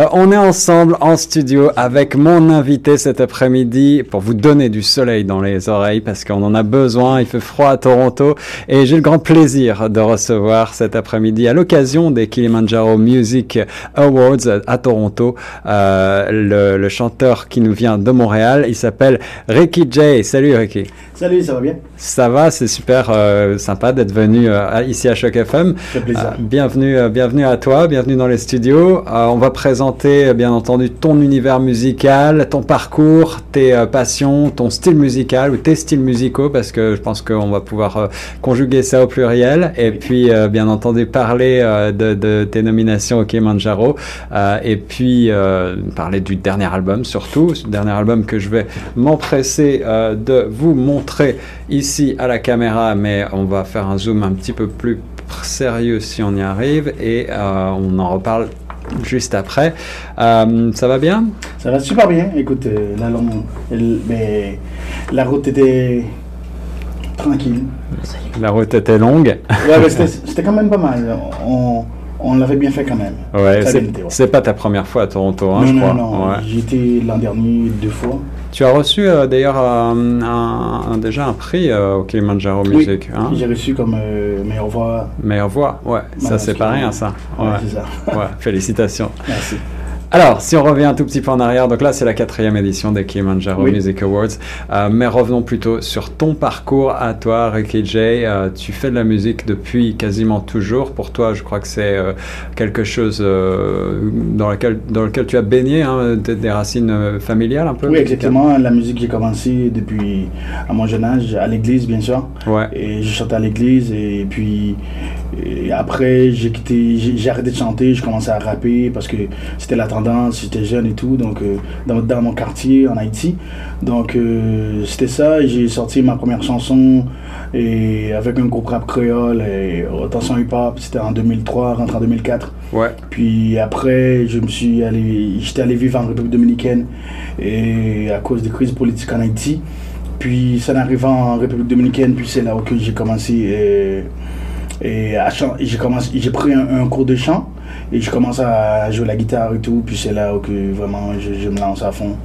Euh, on est ensemble en studio avec mon invité cet après-midi pour vous donner du soleil dans les oreilles parce qu'on en a besoin. Il fait froid à Toronto et j'ai le grand plaisir de recevoir cet après-midi à l'occasion des Kilimanjaro Music Awards à Toronto euh, le, le, chanteur qui nous vient de Montréal. Il s'appelle Ricky J. Salut Ricky. Salut, ça va bien? Ça va, c'est super euh, sympa d'être venu euh, ici à Choc FM. Plaisir. Euh, bienvenue, bienvenue à toi, bienvenue dans les studios. on va présenter bien entendu ton univers musical, ton parcours, tes passions, ton style musical ou tes styles musicaux parce que je pense qu'on va pouvoir conjuguer ça au pluriel et puis bien entendu parler de, de, tes nominations au Kilimanjaro et puis parler du dernier album surtout, ce dernier album que je vais m'empresser de vous montrer ici à la caméra, mais on va faire un zoom un petit peu plus sérieux si on y arrive et euh, on en reparle juste après. Euh, ça va bien? Ça va super bien. Écoute, euh, la, mais la route était tranquille. La route était longue. ouais, c'était quand même pas mal. On, on l'avait bien fait quand même. Ouais, c'est pas ta première fois à Toronto, hein, non, je non, crois. Non, ouais. J'étais l'an dernier deux fois. Tu as reçu euh, d'ailleurs euh, un, déjà un prix euh, au Kilimanjaro Music. Oui, hein? j'ai reçu comme meilleure voix. Meilleure voix, ouais. Ça, c'est pas rien, ça. Ouais, c'est ça. ouais, félicitations. Merci. Alors, si on revient un tout petit peu en arrière, donc là c'est la quatrième édition des Kilimanjaro Music Awards, euh, mais revenons plutôt sur ton parcours à toi, Ricky J. Euh, tu fais de la musique depuis quasiment toujours. Pour toi, je crois que c'est euh, quelque chose dans, lequel, dans lequel tu as baigné, hein, des, racines familiales un peu. Oui, exactement. La musique j'ai commencé depuis à mon jeune âge, à l'église bien sûr. Ouais. Et je chantais à l'église et puis et après j'ai quitté, j'ai arrêté de chanter, je commençais à rapper parce que c'était la j'étais jeune et tout, donc euh, dans, dans, mon quartier en Haïti. Donc euh, c'était ça, j'ai sorti ma première chanson et avec un groupe rap créole et Attention Hip Hop, c'était en 2003, rentré en 2004. Ouais. Puis après, je me suis allé, j'étais allé vivre en République Dominicaine et à cause des crises politiques en Haïti. Puis ça arrivant en République Dominicaine, puis c'est là où j'ai commencé et, et j'ai commencé, j'ai pris un, cours de chant. Et je commence à jouer la guitare et tout, puis c'est là que vraiment je, me lance à fond.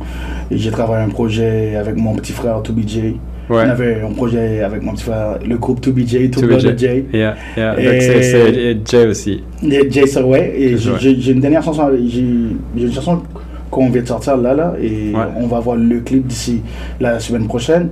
Et j'ai travaillé un projet avec mon petit frère 2BJ. Ouais. On avait un projet avec mon petit frère, le groupe 2BJ, 2BJ. J. Yeah, yeah. Et c'est Jay aussi. Jay, ça, ouais. Et j'ai une dernière chanson, j'ai une chanson qu'on vient de sortir là, là, et on va voir le clip d'ici la semaine prochaine.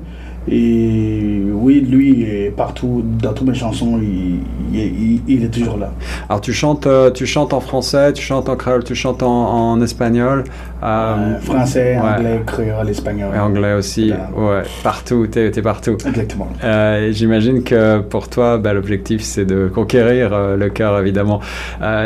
Et oui, lui, partout, dans toutes mes chansons, il, il, est toujours là. Alors, tu chantes, euh, tu chantes en français, tu chantes en créole, tu chantes en, espagnol euh, Français, anglais, créole, espagnol. Et anglais aussi, ouais. Partout, tu es, partout. Exactement. Euh, J'imagine que pour toi, bah, l'objectif, c'est de conquérir euh, le cœur, évidemment,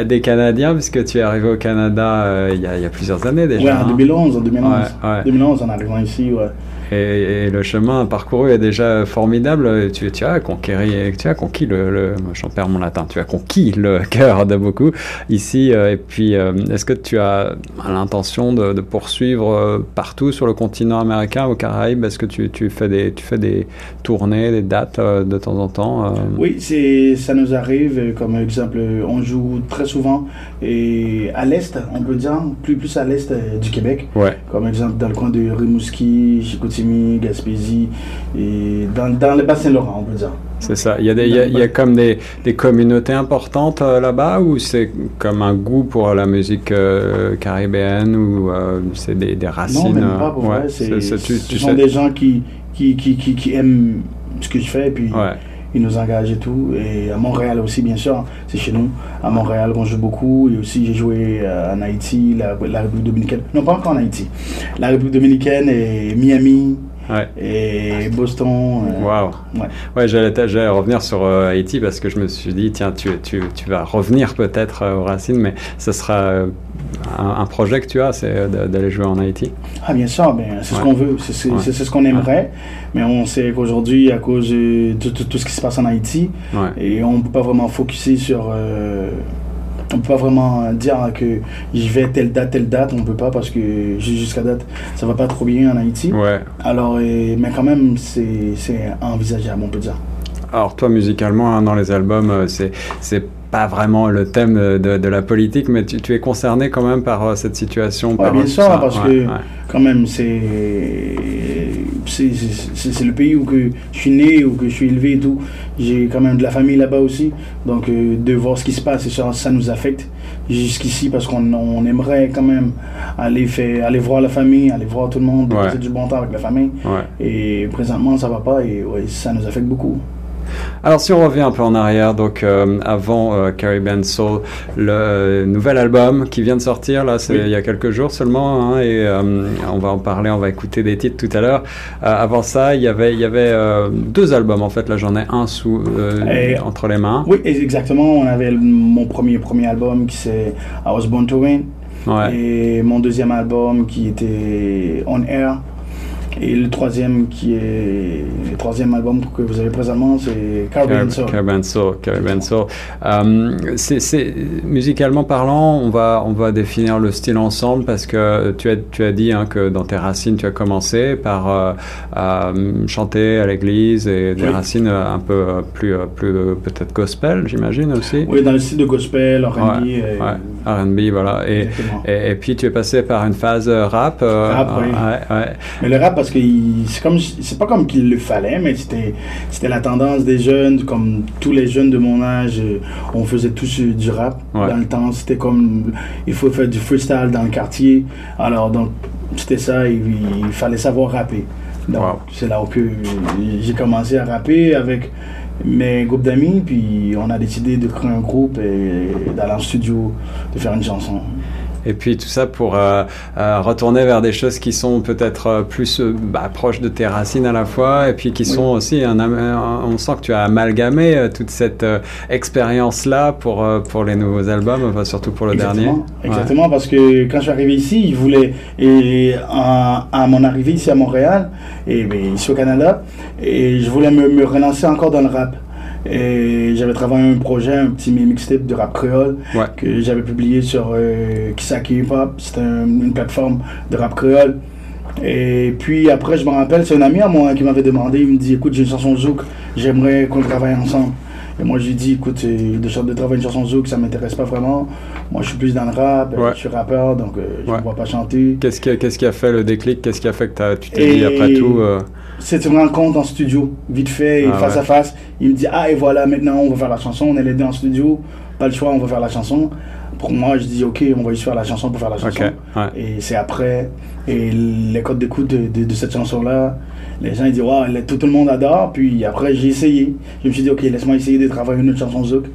des Canadiens, puisque tu es arrivé au Canada il y, a, y, a plusieurs années déjà. Ouais, en 2011, hein. en 2011. Ouais, 2011, en arrivant ici, ouais. Et, le chemin parcouru est déjà formidable. Tu, tu as conquis, tu as conquis le, le j'en perds mon latin, tu as conquis le cœur de beaucoup ici. Euh, et puis, euh, est-ce que tu as l'intention de, de, poursuivre euh, partout sur le continent américain, aux Caraïbes? Est-ce que tu, tu, fais des, tu fais des tournées, des dates de temps en temps Oui, c'est, ça nous arrive. Comme exemple, on joue très souvent et à l'est, on peut dire, plus, plus à l'est du Québec. Ouais. Comme exemple dans le coin de Rimouski, Chicoutimi Gaspésie, et dans, dans le bassin Laurent, on peut dire. C'est ça. Il y a, des, il y a, comme des, des, communautés importantes euh, là-bas ou c'est comme un goût pour la musique euh, caribéenne ou euh, c'est des, des, racines Non, même pas pour ouais, c'est, Ce sont des gens qui qui, qui, qui, aiment ce que je fais puis ils nous engagent et tout. Et à Montréal aussi, bien sûr, c'est chez nous. À Montréal, on joue beaucoup. Et aussi, j'ai joué en Haïti, la, la République dominicaine. Non, pas encore en Haïti. La République dominicaine et Miami. Ouais. Et Boston. Euh, Waouh. Ouais, ouais j'allais revenir sur euh, Haïti parce que je me suis dit, tiens, tu, tu, tu vas revenir peut-être euh, aux racines, mais ce sera un, projet que tu as, c'est d'aller jouer en Haïti. Ah, bien sûr, c'est ce qu'on veut, c'est ce qu'on aimerait, mais on sait qu'aujourd'hui, à cause de tout, ce qui se passe en Haïti, et on ne peut pas vraiment focuser sur on peut pas vraiment dire que je vais telle date, telle date, on peut pas parce que jusqu'à date, ça va pas trop bien en Haïti. Ouais. Alors, mais quand même, c'est envisageable, on peut dire. Alors toi musicalement hein, dans les albums, euh, c'est pas vraiment le thème de, de la politique, mais tu, tu, es concerné quand même par cette situation. Ouais, par bien sûr, parce que quand même, c'est c'est le pays où que je suis né, où que je suis élevé et tout. J'ai quand même de la famille là-bas aussi. Donc, de voir ce qui se passe, ça, ça nous affecte jusqu'ici parce qu'on on aimerait quand même aller, faire, aller voir la famille, aller voir tout le monde, passer du bon temps avec la famille. Et présentement, ça va pas et ça nous affecte beaucoup. Alors si on revient un peu en arrière, donc euh, avant euh, Caribbean Soul, le euh, nouvel album qui vient de sortir, là c'est il y a quelques jours seulement, hein, et euh, on va en parler, on va écouter des titres tout à l'heure. avant ça, il y avait, il y avait deux albums en fait, là j'en ai un sous, entre les mains. Oui, exactement, on avait mon premier, premier album qui c'est I Was Born to Win, et mon deuxième album qui était On Air. Et le troisième qui est le troisième album que vous avez présentement, c'est Caribbean Soul. Caribbean Soul, Caribbean Soul. Euh, musicalement parlant, on va on va définir le style ensemble parce que tu as tu as dit hein, que dans tes racines, tu as commencé par euh, à chanter à l'église et des racines un peu plus plus peut-être gospel, j'imagine aussi. Oui, dans le style de gospel, R&B. Ouais, R&B, voilà. Et, et, puis tu es passé par une phase rap. Euh, rap, oui. Ouais, Mais le rap parce que c'est comme c'est pas comme qu'il le fallait, mais c'était c'était la tendance des jeunes, comme tous les jeunes de mon âge, on faisait tous du rap dans le temps. C'était comme il faut faire du freestyle dans le quartier. Alors donc c'était ça, il, fallait savoir rapper. Donc c'est là où j'ai commencé à rapper avec mes groupes d'amis, puis on a décidé de créer un groupe et d'aller en studio, de faire une chanson. Et puis tout ça pour euh, euh, retourner vers des choses qui sont peut-être euh, plus bah, proches de tes racines à la fois, et puis qui sont aussi, un, on sent que tu as amalgamé toute cette expérience-là pour, pour les nouveaux albums, enfin, surtout pour le Exactement. dernier. Exactement, parce que quand je suis arrivé ici, ils voulaient, et à, à mon arrivée ici à Montréal, et ben, ici au Canada, et je voulais me, me relancer encore dans le rap. Et j'avais travaillé un projet, un petit mixtape de rap créole que j'avais publié sur euh, Kisaki Hip Hop. C'était une plateforme de rap créole. Et puis après, je me rappelle, c'est un ami à moi qui m'avait demandé, il me dit, écoute, j'ai une chanson zouk, j'aimerais qu'on travaille ensemble. Et moi, j'ai dit, écoute, de, de travailler une chanson zouk, ça m'intéresse pas vraiment. Moi, je suis plus dans le rap, je suis rappeur, donc euh, je ne vois pas chanter. Qu'est-ce qui, qu'est-ce qui a fait le déclic? Qu'est-ce qui a fait que tu t'es dit, après tout euh, C'est une rencontre en studio, vite fait, ah face à face. Il me dit, ah, et voilà, maintenant, on va faire la chanson. On est les deux en studio, pas le choix, on va faire la chanson. Pour moi, je dis, ok, on va juste faire la chanson pour faire la chanson. Et c'est après, et les codes d'écoute de, de cette chanson-là, les gens ils disent wow, tout, le monde adore. Puis après j'ai essayé. Je me suis dit ok laisse-moi essayer de travailler une autre chanson zouk.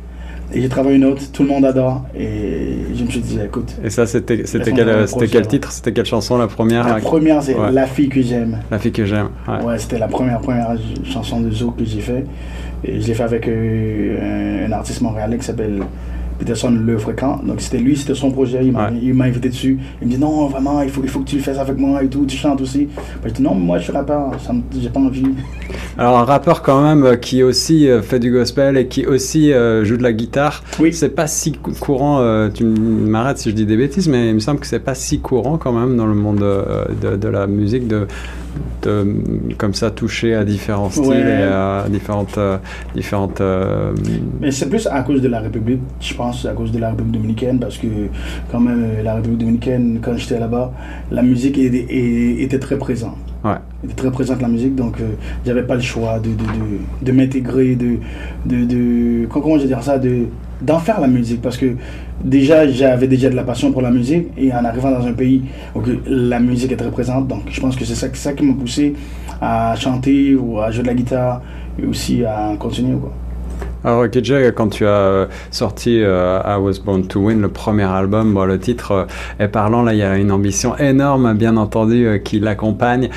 Et j'ai travaillé une autre, tout le monde adore. Et je me suis dit écoute. Et ça c'était quel, c'était quel titre? C'était quelle chanson la première? La première c'est La fille que j'aime. La fille que j'aime. Ouais, c'était la première première chanson de zouk que j'ai fait. Et je l'ai fait avec euh, un artiste montréalais qui s'appelle Peterson le fréquent. Donc c'était lui, c'était son projet. Il m'a invité dessus. Il me dit non, vraiment, il faut, il faut que tu le fasses avec moi et tout. Tu chantes aussi. je dis non, moi je suis rappeur, j'ai pas envie. Alors un rappeur quand même euh, qui aussi euh, fait du gospel et qui aussi euh, joue de la guitare. Oui. C'est pas si courant. tu m'arrêtes si je dis des bêtises, mais il me semble que c'est pas si courant quand même dans le monde de, de la musique de de, comme ça toucher à différents styles et à différentes euh, différentes euh, mais c'est plus à cause de la République je pense à cause de la République dominicaine parce que quand même euh, la République dominicaine quand j'étais là-bas la musique était, était très présente ouais. était très présente la musique donc j'avais pas le choix de, de, de, m'intégrer de, de, de comment je vais dire ça de d'en faire la musique parce que déjà j'avais déjà de la passion pour la musique et en arrivant dans un pays où la musique est très présente donc je pense que c'est ça, ça qui m'a poussé à chanter ou à jouer de la guitare et aussi à continuer quoi. Alors KJ, quand tu as euh, sorti euh, I Was Born to Win, le premier album, le titre euh, est parlant, là il y a une ambition énorme bien entendu qui l'accompagne.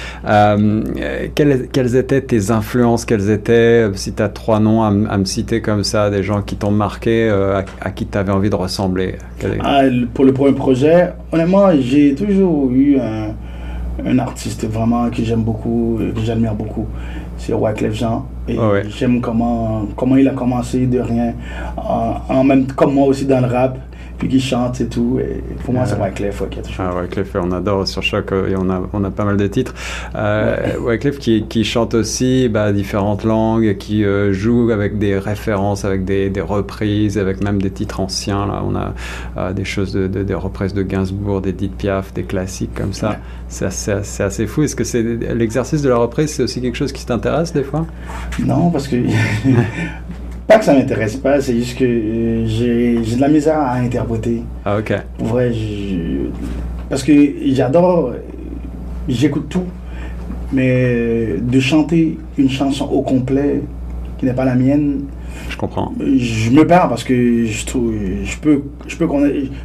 Quelles, étaient tes influences? Quelles étaient, si tu as trois noms à, me citer comme ça, des gens qui t'ont marqué, à, qui tu avais envie de ressembler? Ah, Pour le premier projet, honnêtement j'ai toujours eu un artiste vraiment que j'aime beaucoup, que j'admire beaucoup c'est Wyclef Jean. Et j'aime comment, comment il a commencé de rien. En, même comme moi aussi dans le rap. Puis qui chante et tout. Et pour moi, c'est Wyclef ouais, qui a. Ah, Wyclef, on adore sur Choc et on a, on a pas mal de titres. Euh, Wyclef qui, qui chante aussi bah, différentes langues, qui joue avec des références, avec des, des, reprises, avec même des titres anciens. Là, on a des choses, de, des reprises de Gainsbourg, d'Edith Piaf, des classiques comme ça. C'est assez, assez, fou. Est-ce que c'est l'exercice de la reprise, c'est aussi quelque chose qui t'intéresse des fois? Non, parce que pas que ça m'intéresse pas, c'est juste que euh, j'ai de la misère à interpréter. Ah ok. Ouais, parce que j'adore, j'écoute tout, mais de chanter une chanson au complet qui n'est pas la mienne, je comprends. Je me perds parce que je, trouve, je, peux, je, peux,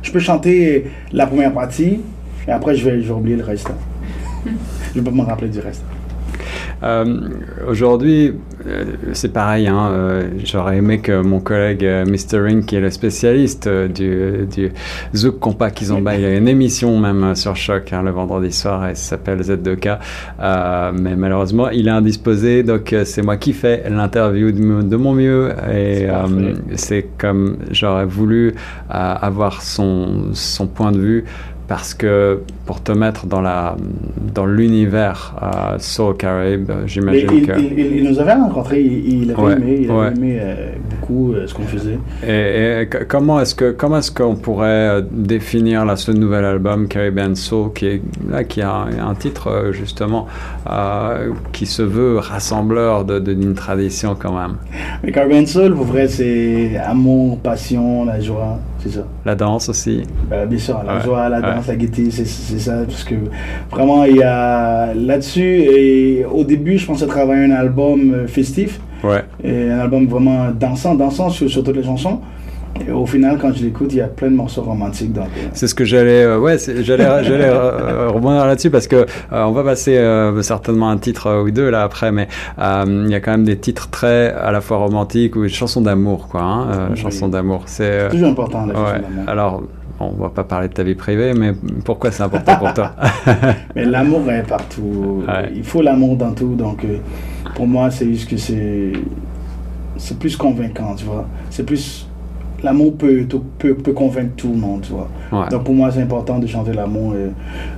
je peux chanter la première partie et après je vais, je vais oublier le reste. je peux me rappeler du reste. Euh, aujourd'hui, euh, c'est pareil. Hein, euh, J'aurais aimé que mon collègue Mr. Ring, qui est le spécialiste du, du Zouk Compa Kizomba, il a une émission même sur Choc hein, le vendredi soir. Elle s'appelle Z2K. mais malheureusement, il est indisposé. Donc, c'est moi qui fais l'interview de, mon mieux. Et c'est comme j'aurais voulu avoir son, son point de vue parce que pour te mettre dans la dans l'univers euh, Soul Caribe, j'imagine que il, nous avait rencontré, il, avait aimé, il avait aimé euh, beaucoup euh, ce qu'on faisait. Et, comment est-ce que comment est-ce qu'on pourrait euh, définir là ce nouvel album Caribbean Soul qui est là qui a un, titre justement qui se veut rassembleur de d'une tradition quand même? Mais Caribbean Soul, pour vrai, c'est amour, passion, la joie, c'est ça. La danse aussi. bien sûr, la joie, la danse la gaieté, c'est ça. Parce que vraiment, il y a là-dessus, et au début, je pensais travailler un album euh, festif. Ouais. Et un album vraiment dansant, dansant sur, sur toutes les chansons. Et au final, quand je l'écoute, il y a plein de morceaux romantiques. Euh. C'est ce que j'allais, euh, ouais, j'allais, j'allais rebondir là-dessus parce que on va passer certainement un titre ou deux là après, mais il y a quand même des titres très à la fois romantiques ou chansons d'amour, quoi. Hein, Chansons d'amour, c'est toujours important. La ouais. Alors on va pas parler de ta vie privée, mais pourquoi c'est important pour toi? Mais l'amour est partout. Il faut l'amour dans tout. Donc, euh, pour moi, c'est juste que c'est c'est plus convaincant, tu vois. C'est plus l'amour peut, peut, peut, convaincre tout le monde, tu vois. Donc pour moi, c'est important de chanter l'amour.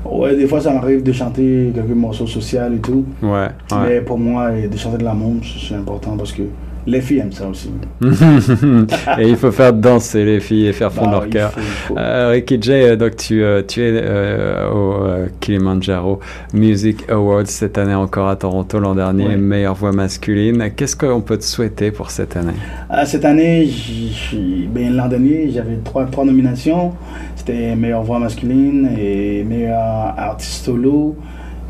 Ouais, des fois, ça m'arrive de chanter quelques morceaux sociaux et tout. Ouais, Mais pour moi, de chanter de l'amour, c'est important parce que les filles aiment ça aussi. et il faut faire danser les filles et faire fondre bah leur cœur. Euh, Ricky J, euh, donc tu, euh, tu es au Kilimanjaro Music Awards cette année encore à Toronto, l'an dernier, meilleure voix masculine. Qu'est-ce qu'on peut te souhaiter pour cette année? Cette année, ben, l'an dernier, j'avais trois, trois nominations. C'était meilleure voix masculine et meilleur artiste solo,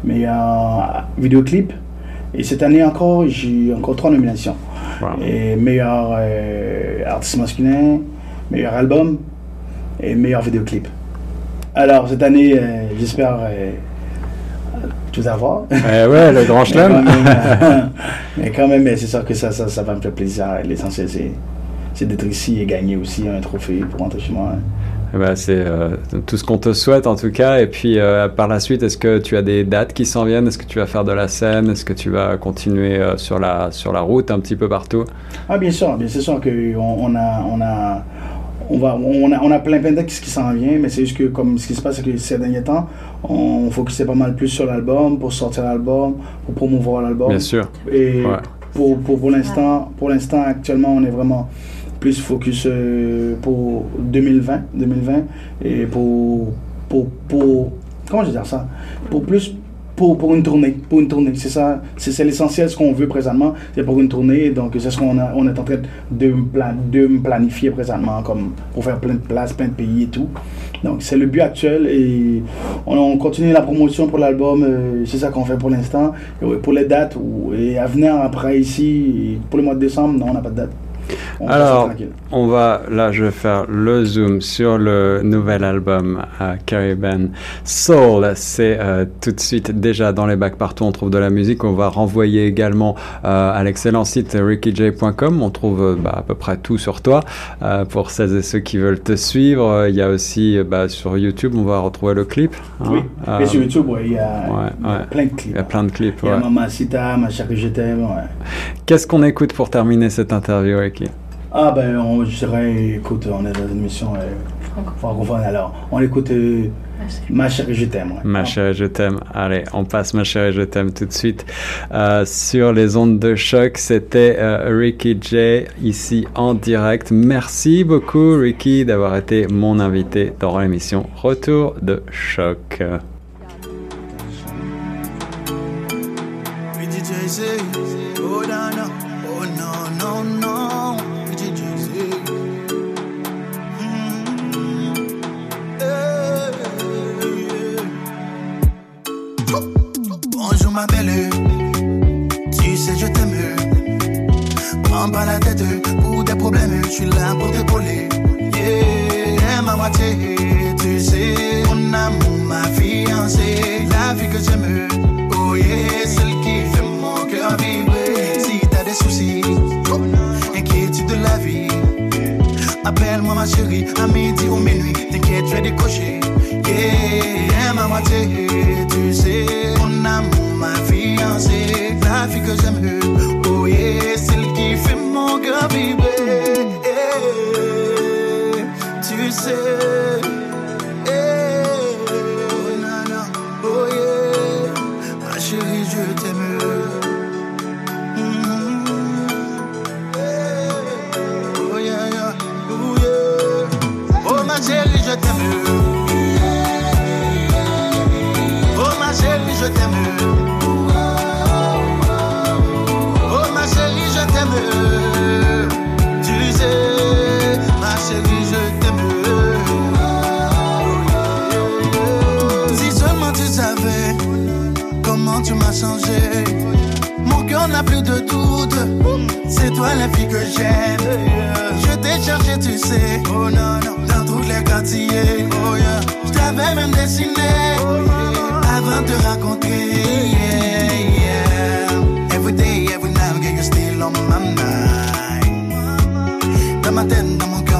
meilleur vidéoclip. Et cette année encore, j'ai encore trois nominations. Et meilleur euh, artiste masculin, meilleur album et meilleur vidéoclip. Alors cette année, euh, j'espère euh, tout avoir. Eh ouais, le grand chelem. mais quand même, c'est sûr que ça, ça, ça, va me faire plaisir. L'essentiel, c'est d'être ici et gagner aussi un trophée pour rentrer chez moi. Hein. Eh ben, c'est euh, tout ce qu'on te souhaite en tout cas. Et puis euh, par la suite, est-ce que tu as des dates qui s'en viennent? Est-ce que tu vas faire de la scène? Est-ce que tu vas continuer euh, sur, la, sur la route un petit peu partout? Ah bien sûr, bien sûr qu'on on a, on a, on va, on a, on a plein, plein de dates qui s'en viennent, mais c'est juste que comme ce qui se passe, c'est que ces derniers temps, on focusait pas mal plus sur l'album, pour sortir l'album, pour promouvoir l'album. Bien sûr. Et pour, pour, pour l'instant, pour l'instant, actuellement, on est vraiment plus focus euh, pour 2020, 2020 et pour, pour, pour comment je vais dire ça? Pour plus pour, pour une tournée pour une tournée. C'est ça c'est l'essentiel ce qu'on veut présentement c'est pour une tournée. Donc c'est ce qu'on on est en train de, de planifier présentement comme pour faire plein de places plein de pays et tout. Donc c'est le but actuel et on, continue la promotion pour l'album euh, c'est ça qu'on fait pour l'instant. Pour les dates et à venir après ici pour le mois de décembre non on n'a pas de date alors, on va, là, je vais faire le zoom sur le nouvel album à Caribbean Soul. C'est euh, tout de suite déjà dans les bacs partout. On trouve de la musique. On va renvoyer également euh, à l'excellent site rickyj.com. On trouve euh, bah, à peu près tout sur toi pour celles et ceux qui veulent te suivre. Il y a aussi bah, sur YouTube, on va retrouver le clip. Hein. oui, et sur YouTube, il y, a, plein de clips. Il y a plein de clips. Il y a Mamacita, Ma que je t'aime. Qu'est-ce qu'on écoute pour terminer cette interview, Ricky? Ah ben, on, je dirais, écoute, on est dans une mission euh, francophone. Alors, on écoute euh, Ma chérie, je t'aime. Ma chérie, je t'aime. Allez, on passe Ma chérie, je t'aime tout de suite. Euh, sur les ondes de choc, c'était euh, Ricky J ici en direct. Merci beaucoup, Ricky, d'avoir été mon invité dans l'émission Retour de choc. Prends pas la tête pour des problèmes. Je suis là pour t'épauler. Yeah, ma moitié. Tu sais, mon amour, ma fiancée. La vie que j'aime. Oh yeah, celle qui fait mon cœur vibrer. Si t'as des soucis, inquiétude de la vie. Appelle-moi ma chérie, à midi ou minuit. T'inquiète, je vais décocher. Yeah, ma moitié. Tu sais, mon amour ma fiancée, la fille que j'aime. Cœur vibrer. oh oh yeah, ma chérie, je t'aime. C'est toi la fille que j'aime. Je t'ai cherché, tu sais. Oh non, non, dans tous les quartiers. Oh yeah. Je t'avais même dessiné avant de raconter. Yeah, yeah. Every day, every night, get you still on my mind. Dans ma tête, dans mon cœur,